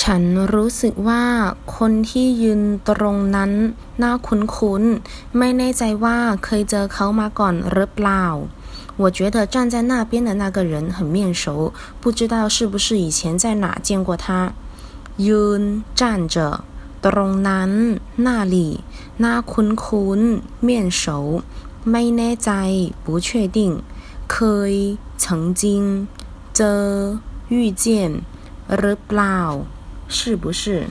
ฉันรู้สึกว่าคนที่ยืนตรงนั้นน่าคุ้นๆ ไม่แน่ใจว่าเคยเจอเขามาก่อนหรือเปล่า我觉得站在那边的那个人很面熟，不知道是不是以前在哪见过他。ยืน站着ตรงนั้น那里น่าคุ้นๆ面熟ไม่แน่ใจ不确定เคย曾经เจอ遇见หรือเปล่า 是不是？